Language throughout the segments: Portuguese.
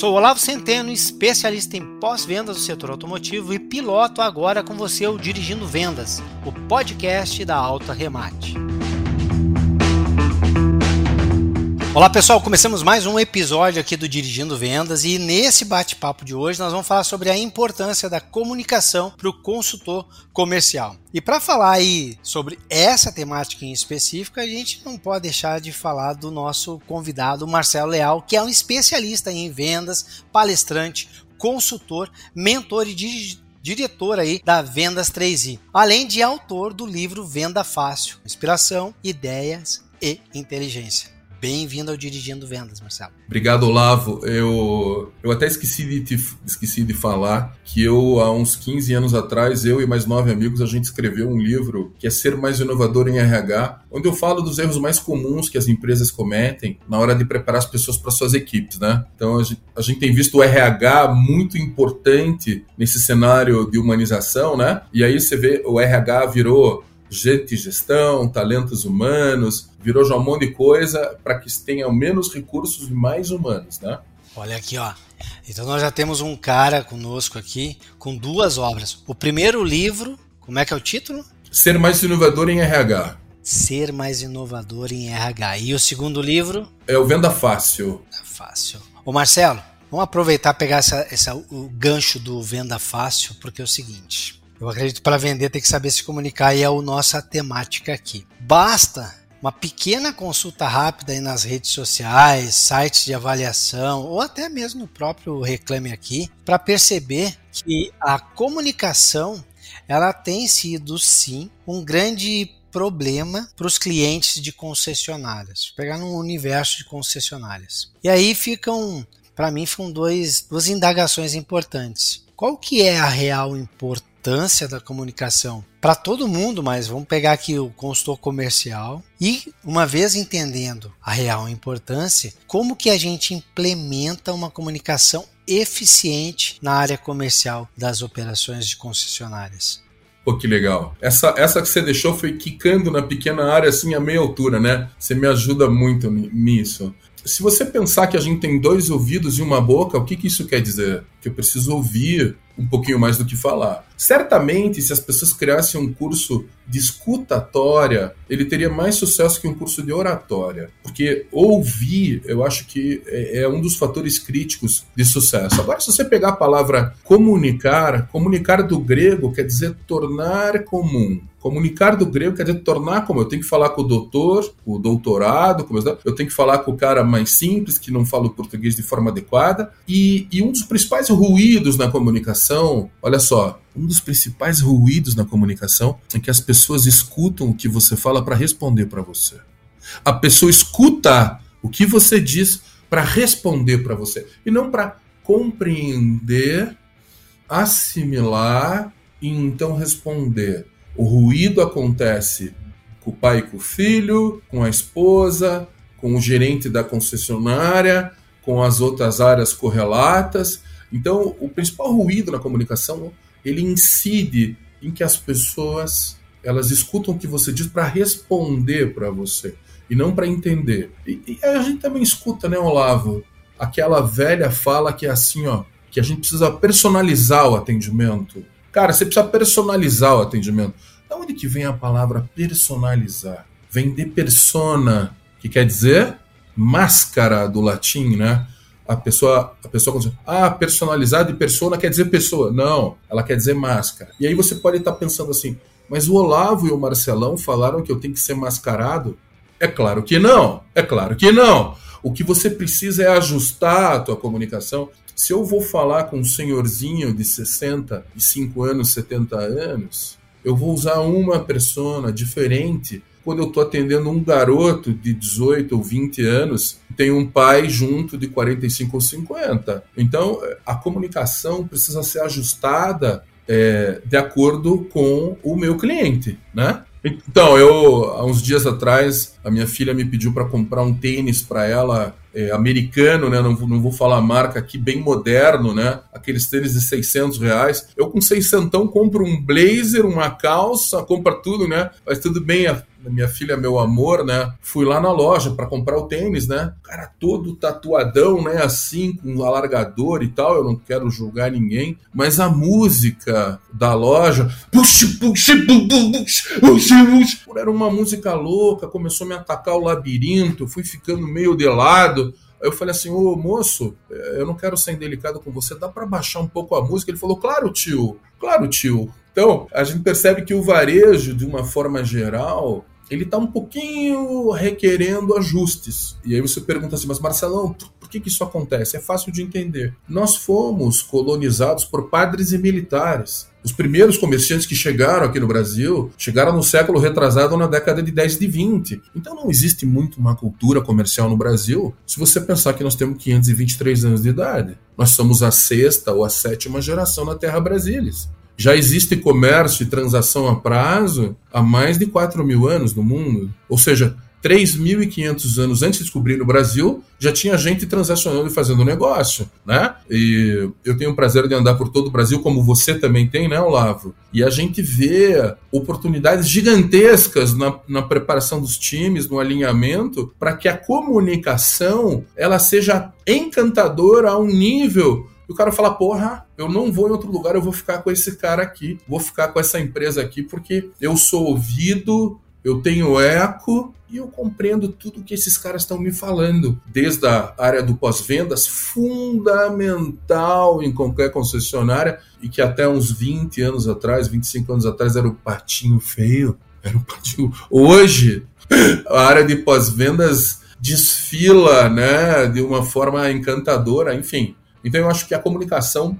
sou Olavo Centeno, especialista em pós-vendas do setor automotivo e piloto agora com você o Dirigindo Vendas, o podcast da Alta Remate. Olá pessoal, começamos mais um episódio aqui do Dirigindo Vendas e nesse bate-papo de hoje nós vamos falar sobre a importância da comunicação para o consultor comercial. E para falar aí sobre essa temática em específico, a gente não pode deixar de falar do nosso convidado Marcelo Leal, que é um especialista em vendas, palestrante, consultor, mentor e diretor aí da Vendas 3i, além de autor do livro Venda Fácil, Inspiração, Ideias e Inteligência. Bem-vindo ao Dirigindo Vendas, Marcelo. Obrigado, Olavo. Eu, eu até esqueci de, te, esqueci de falar que eu, há uns 15 anos atrás, eu e mais nove amigos, a gente escreveu um livro que é Ser Mais Inovador em RH, onde eu falo dos erros mais comuns que as empresas cometem na hora de preparar as pessoas para suas equipes, né? Então, a gente, a gente tem visto o RH muito importante nesse cenário de humanização, né? E aí você vê, o RH virou gente gestão, talentos humanos, virou já um monte de coisa para que tenha menos recursos e mais humanos, né? Olha aqui, ó. Então nós já temos um cara conosco aqui com duas obras. O primeiro livro, como é que é o título? Ser mais inovador em RH. Ser mais inovador em RH. E o segundo livro? É o Venda Fácil. Venda Fácil. Ô Marcelo, vamos aproveitar pegar essa, essa, o gancho do Venda Fácil, porque é o seguinte. Eu acredito para vender tem que saber se comunicar e é a nossa temática aqui. Basta uma pequena consulta rápida aí nas redes sociais, sites de avaliação ou até mesmo no próprio Reclame Aqui para perceber que a comunicação ela tem sido sim um grande problema para os clientes de concessionárias. Vou pegar no universo de concessionárias. E aí ficam, para mim, ficam dois, duas indagações importantes. Qual que é a real importância importância da comunicação para todo mundo, mas vamos pegar aqui o consultor comercial e uma vez entendendo a real importância, como que a gente implementa uma comunicação eficiente na área comercial das operações de concessionárias. Pô, que legal. Essa, essa que você deixou foi quicando na pequena área, assim, a meia altura, né? Você me ajuda muito nisso. Se você pensar que a gente tem dois ouvidos e uma boca, o que, que isso quer dizer? Que eu preciso ouvir um pouquinho mais do que falar. Certamente, se as pessoas criassem um curso de escutatória, ele teria mais sucesso que um curso de oratória. Porque ouvir, eu acho que é, é um dos fatores críticos de sucesso. Agora, se você pegar a palavra comunicar, comunicar do grego quer dizer tornar comum. Comunicar do grego quer dizer tornar como eu tenho que falar com o doutor, o doutorado, eu tenho que falar com o cara mais simples que não fala o português de forma adequada. E, e um dos principais ruídos na comunicação, olha só, um dos principais ruídos na comunicação é que as pessoas escutam o que você fala para responder para você. A pessoa escuta o que você diz para responder para você e não para compreender, assimilar e então responder. O ruído acontece com o pai e com o filho, com a esposa, com o gerente da concessionária, com as outras áreas correlatas. Então, o principal ruído na comunicação, ele incide em que as pessoas elas escutam o que você diz para responder para você e não para entender. E, e, a gente também escuta, né, Olavo, aquela velha fala que é assim, ó, que a gente precisa personalizar o atendimento. Cara, você precisa personalizar o atendimento. Da onde que vem a palavra personalizar? Vem de persona, que quer dizer máscara do latim, né? A pessoa, a pessoa diz, ah, personalizado e persona quer dizer pessoa. Não, ela quer dizer máscara. E aí você pode estar pensando assim, mas o Olavo e o Marcelão falaram que eu tenho que ser mascarado? É claro que não, é claro que não. O que você precisa é ajustar a tua comunicação. Se eu vou falar com um senhorzinho de 65 anos, 70 anos, eu vou usar uma persona diferente quando eu estou atendendo um garoto de 18 ou 20 anos, tem um pai junto de 45 ou 50. Então, a comunicação precisa ser ajustada é, de acordo com o meu cliente, né? Então, eu, há uns dias atrás, a minha filha me pediu para comprar um tênis para ela, é, americano, né? Não, não vou falar a marca aqui, bem moderno, né? Aqueles tênis de 600 reais. Eu, com 600, compro um blazer, uma calça, compra tudo, né? Faz tudo bem minha filha Meu Amor, né? Fui lá na loja para comprar o tênis, né? Cara todo tatuadão, né? Assim, com alargador e tal. Eu não quero julgar ninguém, mas a música da loja, era uma música louca. Começou a me atacar o labirinto, fui ficando meio de lado. Aí eu falei assim, ô moço, eu não quero ser indelicado com você, dá para baixar um pouco a música? Ele falou, claro, tio, claro, tio. Então, a gente percebe que o varejo, de uma forma geral, ele está um pouquinho requerendo ajustes. E aí você pergunta assim, mas Marcelão, por que, que isso acontece? É fácil de entender. Nós fomos colonizados por padres e militares. Os primeiros comerciantes que chegaram aqui no Brasil chegaram no século retrasado na década de 10 de 20. Então não existe muito uma cultura comercial no Brasil se você pensar que nós temos 523 anos de idade. Nós somos a sexta ou a sétima geração na Terra Brasilis. Já existe comércio e transação a prazo há mais de 4 mil anos no mundo. Ou seja, 3.500 anos antes de descobrir no Brasil, já tinha gente transacionando e fazendo negócio, né? E eu tenho o prazer de andar por todo o Brasil, como você também tem, né, Olavo? E a gente vê oportunidades gigantescas na, na preparação dos times, no alinhamento, para que a comunicação ela seja encantadora a um nível e o cara fala, porra, eu não vou em outro lugar, eu vou ficar com esse cara aqui, vou ficar com essa empresa aqui, porque eu sou ouvido, eu tenho eco e eu compreendo tudo que esses caras estão me falando. Desde a área do pós-vendas, fundamental em qualquer concessionária, e que até uns 20 anos atrás, 25 anos atrás, era o patinho feio. Era o patinho. Hoje, a área de pós-vendas desfila né, de uma forma encantadora, enfim. Então eu acho que a comunicação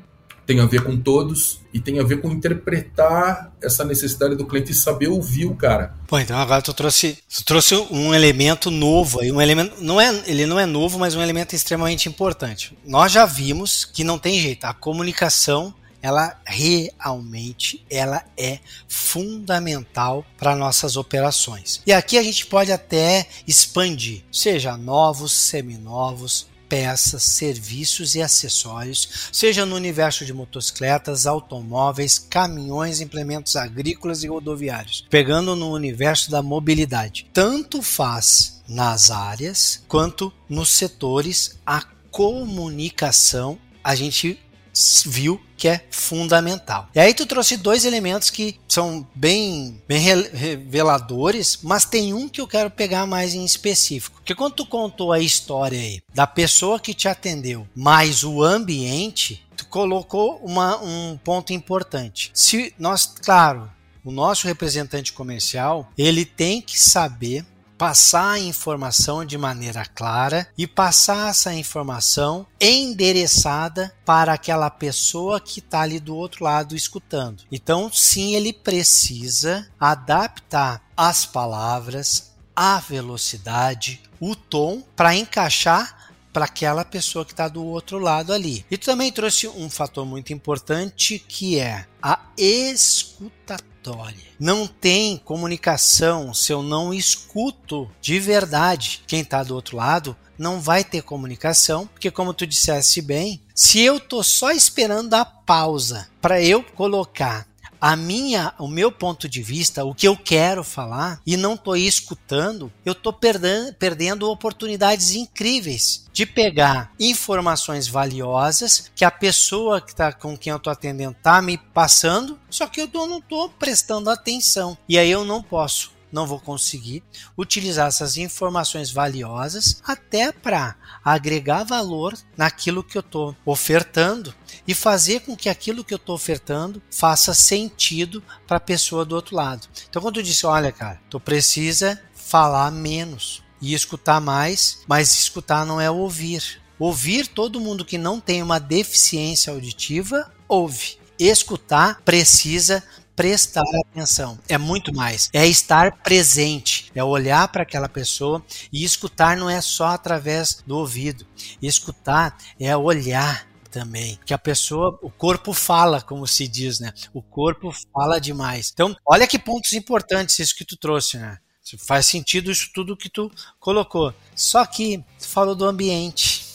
tem a ver com todos e tem a ver com interpretar essa necessidade do cliente e saber ouvir o cara. Pô, então agora tu trouxe, tu trouxe um elemento novo aí, um elemento não é, ele não é novo, mas um elemento extremamente importante. Nós já vimos que não tem jeito, a comunicação ela realmente ela é fundamental para nossas operações. E aqui a gente pode até expandir, seja novos, seminovos, peças, serviços e acessórios, seja no universo de motocicletas, automóveis, caminhões, implementos agrícolas e rodoviários, pegando no universo da mobilidade. Tanto faz nas áreas quanto nos setores a comunicação a gente viu que é fundamental. E aí tu trouxe dois elementos que são bem, bem reveladores, mas tem um que eu quero pegar mais em específico. Porque quando tu contou a história aí da pessoa que te atendeu, mais o ambiente, tu colocou uma, um ponto importante. Se nós, claro, o nosso representante comercial, ele tem que saber passar a informação de maneira clara e passar essa informação endereçada para aquela pessoa que está ali do outro lado escutando. Então, sim, ele precisa adaptar as palavras, a velocidade, o tom para encaixar para aquela pessoa que está do outro lado ali. E também trouxe um fator muito importante que é a escutatória não tem comunicação se eu não escuto de verdade quem está do outro lado. Não vai ter comunicação, porque como tu disseste bem, se eu tô só esperando a pausa para eu colocar a minha, o meu ponto de vista, o que eu quero falar e não estou escutando, eu estou perdendo, perdendo oportunidades incríveis de pegar informações valiosas que a pessoa que tá com quem eu estou atendendo está me passando, só que eu não estou prestando atenção. E aí eu não posso não vou conseguir utilizar essas informações valiosas até para agregar valor naquilo que eu estou ofertando e fazer com que aquilo que eu estou ofertando faça sentido para a pessoa do outro lado. Então, quando eu disse, olha, cara, tu precisa falar menos e escutar mais, mas escutar não é ouvir. Ouvir todo mundo que não tem uma deficiência auditiva ouve. Escutar precisa prestar atenção. É muito mais. É estar presente. É olhar para aquela pessoa e escutar não é só através do ouvido. Escutar é olhar também. Que a pessoa, o corpo fala, como se diz, né? O corpo fala demais. Então, olha que pontos importantes isso que tu trouxe, né? Faz sentido isso tudo que tu colocou. Só que tu falou do ambiente.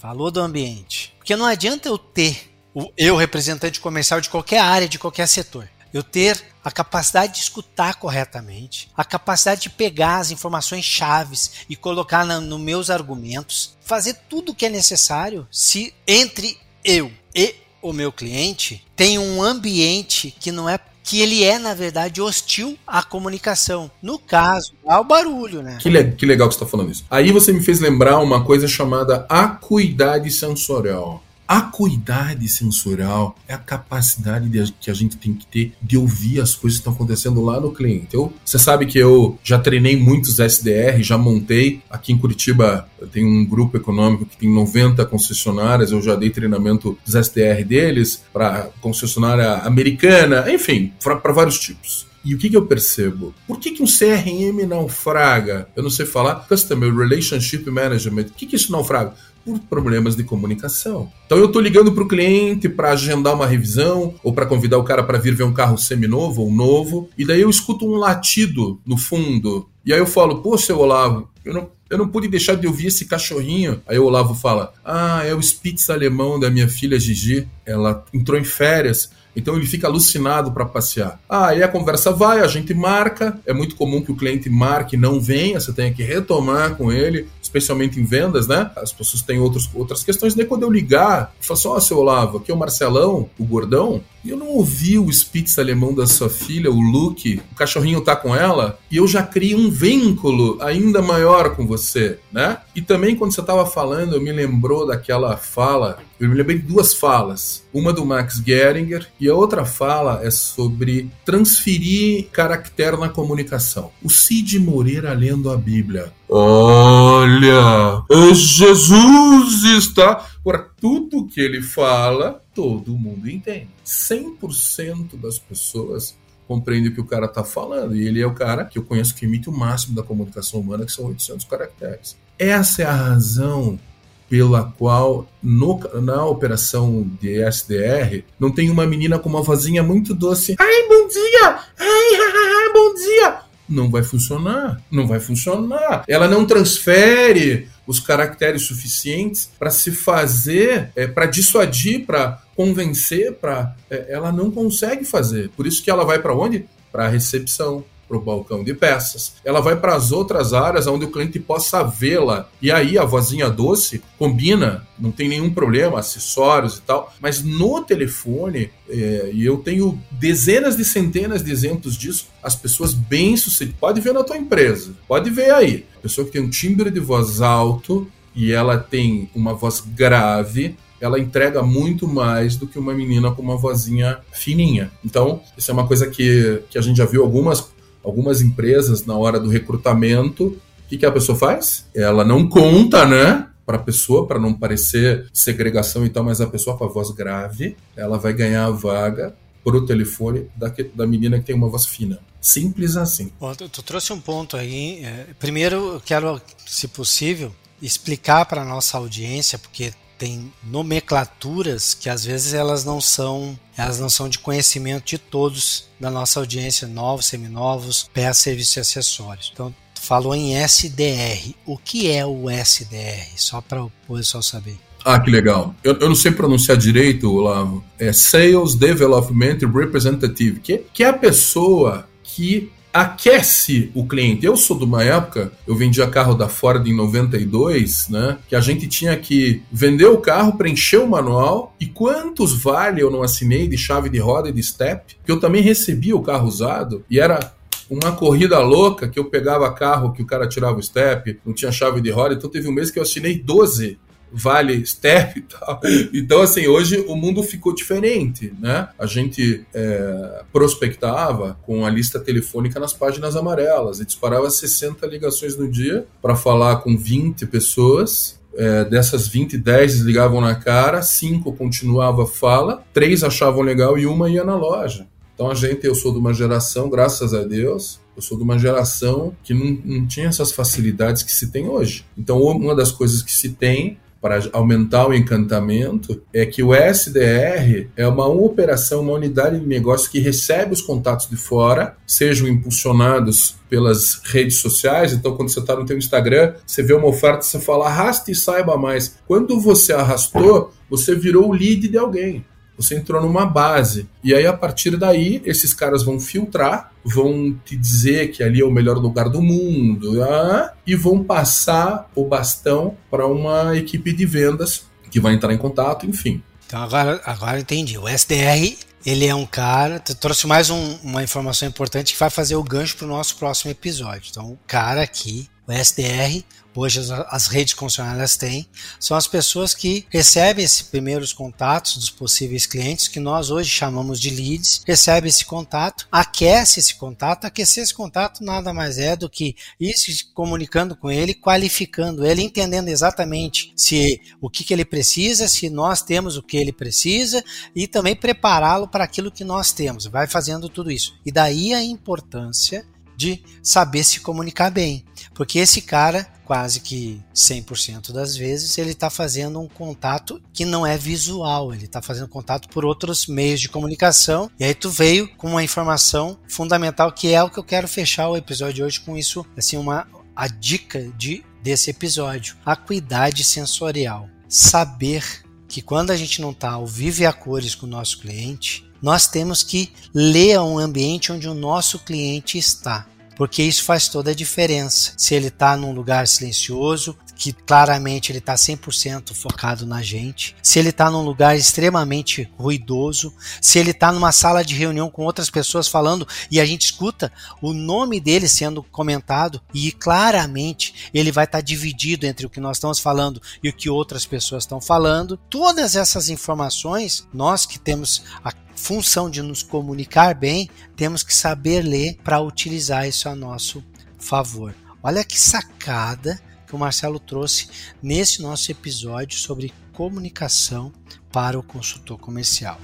Falou do ambiente. Porque não adianta eu ter o eu representante comercial de qualquer área, de qualquer setor eu ter a capacidade de escutar corretamente, a capacidade de pegar as informações chaves e colocar nos no meus argumentos, fazer tudo o que é necessário se entre eu e o meu cliente tem um ambiente que não é que ele é, na verdade, hostil à comunicação. No caso, ao barulho, né? Que, le que legal que você está falando isso. Aí você me fez lembrar uma coisa chamada acuidade sensorial. Acuidade sensorial é a capacidade de, que a gente tem que ter de ouvir as coisas que estão acontecendo lá no cliente. Eu, você sabe que eu já treinei muitos SDR, já montei. Aqui em Curitiba tenho um grupo econômico que tem 90 concessionárias, eu já dei treinamento dos SDR deles para concessionária americana, enfim, para vários tipos. E o que, que eu percebo? Por que, que um CRM naufraga? Eu não sei falar Customer Relationship Management. O que, que isso naufraga? Por problemas de comunicação. Então eu estou ligando para o cliente para agendar uma revisão ou para convidar o cara para vir ver um carro seminovo ou novo, e daí eu escuto um latido no fundo. E aí eu falo, pô, seu Olavo, eu não, eu não pude deixar de ouvir esse cachorrinho. Aí o Olavo fala, ah, é o Spitz alemão da minha filha Gigi. Ela entrou em férias. Então ele fica alucinado para passear. Ah, aí a conversa vai, a gente marca. É muito comum que o cliente marque e não venha, você tenha que retomar com ele especialmente em vendas, né? As pessoas têm outros, outras questões. Daí quando eu ligar, eu falo assim: ó, oh, seu Olavo, aqui é o Marcelão, o gordão. E eu não ouvi o Spitz alemão da sua filha, o Luke, o cachorrinho tá com ela, e eu já criei um vínculo ainda maior com você, né? E também quando você tava falando, eu me lembrou daquela fala, eu me lembrei de duas falas. Uma do Max Geringer e a outra fala é sobre transferir caractere na comunicação. O Cid Moreira lendo a Bíblia. Olha, Jesus está por tudo que ele fala, todo mundo entende. 100% das pessoas compreende o que o cara está falando. E ele é o cara que eu conheço que emite o máximo da comunicação humana, que são 800 caracteres. Essa é a razão pela qual no, na operação de SDR não tem uma menina com uma vozinha muito doce. Ai, bom dia! Ai, bom dia! Não vai funcionar. Não vai funcionar. Ela não transfere os caracteres suficientes para se fazer, é, para dissuadir, para convencer, para é, ela não consegue fazer. Por isso que ela vai para onde? Para a recepção, para o balcão de peças. Ela vai para as outras áreas onde o cliente possa vê-la. E aí a vozinha doce combina, não tem nenhum problema, acessórios e tal. Mas no telefone, é, e eu tenho dezenas de centenas de exemplos disso, as pessoas bem sucedidas. Pode ver na tua empresa, pode ver aí. Pessoa que tem um timbre de voz alto e ela tem uma voz grave, ela entrega muito mais do que uma menina com uma vozinha fininha. Então, isso é uma coisa que, que a gente já viu algumas algumas empresas, na hora do recrutamento, o que, que a pessoa faz? Ela não conta, né? Para a pessoa, para não parecer segregação e tal, mas a pessoa com a voz grave, ela vai ganhar a vaga por o telefone da, da menina que tem uma voz fina. Simples assim. Bom, tu, tu trouxe um ponto aí. É, primeiro, eu quero, se possível, explicar para a nossa audiência, porque tem nomenclaturas que às vezes elas não são elas não são de conhecimento de todos da nossa audiência, novos, seminovos, peças, serviços e acessórios. Então, falou em SDR. O que é o SDR? Só para o pessoal saber. Ah, que legal. Eu, eu não sei pronunciar direito, Olavo. É Sales Development Representative, que, que é a pessoa que aquece o cliente. Eu sou de uma época, eu vendia carro da Ford em 92, né? Que a gente tinha que vender o carro, preencher o manual e quantos vale eu não assinei de chave de roda e de step, que eu também recebia o carro usado e era uma corrida louca que eu pegava carro que o cara tirava o step, não tinha chave de roda, então teve um mês que eu assinei 12 vale step e tal. Então, assim, hoje o mundo ficou diferente, né? A gente é, prospectava com a lista telefônica nas páginas amarelas e disparava 60 ligações no dia para falar com 20 pessoas. É, dessas 20, 10 ligavam na cara, 5 continuava a fala, 3 achavam legal e uma ia na loja. Então a gente, eu sou de uma geração, graças a Deus, eu sou de uma geração que não, não tinha essas facilidades que se tem hoje. Então, uma das coisas que se tem para aumentar o encantamento é que o SDR é uma operação, uma unidade de negócio que recebe os contatos de fora, sejam impulsionados pelas redes sociais. Então, quando você está no teu Instagram, você vê uma oferta, você fala arraste e saiba mais. Quando você arrastou, você virou o lead de alguém. Você entrou numa base. E aí, a partir daí, esses caras vão filtrar, vão te dizer que ali é o melhor lugar do mundo, ah, e vão passar o bastão para uma equipe de vendas que vai entrar em contato, enfim. Então agora, agora entendi. O SDR ele é um cara. Trouxe mais um, uma informação importante que vai fazer o gancho para o nosso próximo episódio. Então, o cara aqui, o SDR, hoje as, redes concessionárias têm, são as pessoas que recebem esses primeiros contatos dos possíveis clientes, que nós hoje chamamos de leads, recebe esse contato, aquece esse contato, aquecer esse contato nada mais é do que isso comunicando com ele, qualificando ele, entendendo exatamente se o que, que ele precisa, se nós temos o que ele precisa e também prepará-lo para aquilo que nós temos. Vai fazendo tudo isso. E daí a importância de saber se comunicar bem. Porque esse cara, quase que 100% das vezes, ele está fazendo um contato que não é visual, ele está fazendo contato por outros meios de comunicação. E aí tu veio com uma informação fundamental que é o que eu quero fechar o episódio de hoje com isso, assim, uma a dica de desse episódio, acuidade sensorial. Saber que quando a gente não está ao vivo e a cores com o nosso cliente, nós temos que ler um ambiente onde o nosso cliente está porque isso faz toda a diferença. Se ele está num lugar silencioso, que claramente ele está 100% focado na gente, se ele está num lugar extremamente ruidoso, se ele está numa sala de reunião com outras pessoas falando e a gente escuta o nome dele sendo comentado e claramente ele vai estar tá dividido entre o que nós estamos falando e o que outras pessoas estão falando. Todas essas informações, nós que temos a função de nos comunicar bem, temos que saber ler para utilizar isso a nosso favor. Olha que sacada que o Marcelo trouxe nesse nosso episódio sobre comunicação para o consultor comercial.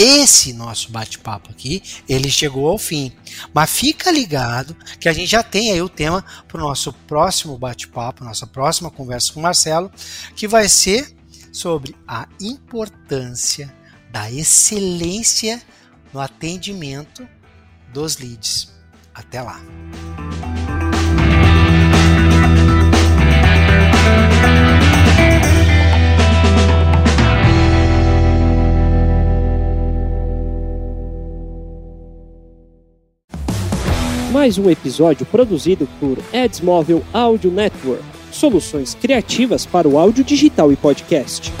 Esse nosso bate-papo aqui, ele chegou ao fim. Mas fica ligado que a gente já tem aí o tema para o nosso próximo bate-papo, nossa próxima conversa com o Marcelo, que vai ser sobre a importância da excelência no atendimento dos leads. Até lá! Mais um episódio produzido por Edsmóvel Audio Network soluções criativas para o áudio digital e podcast.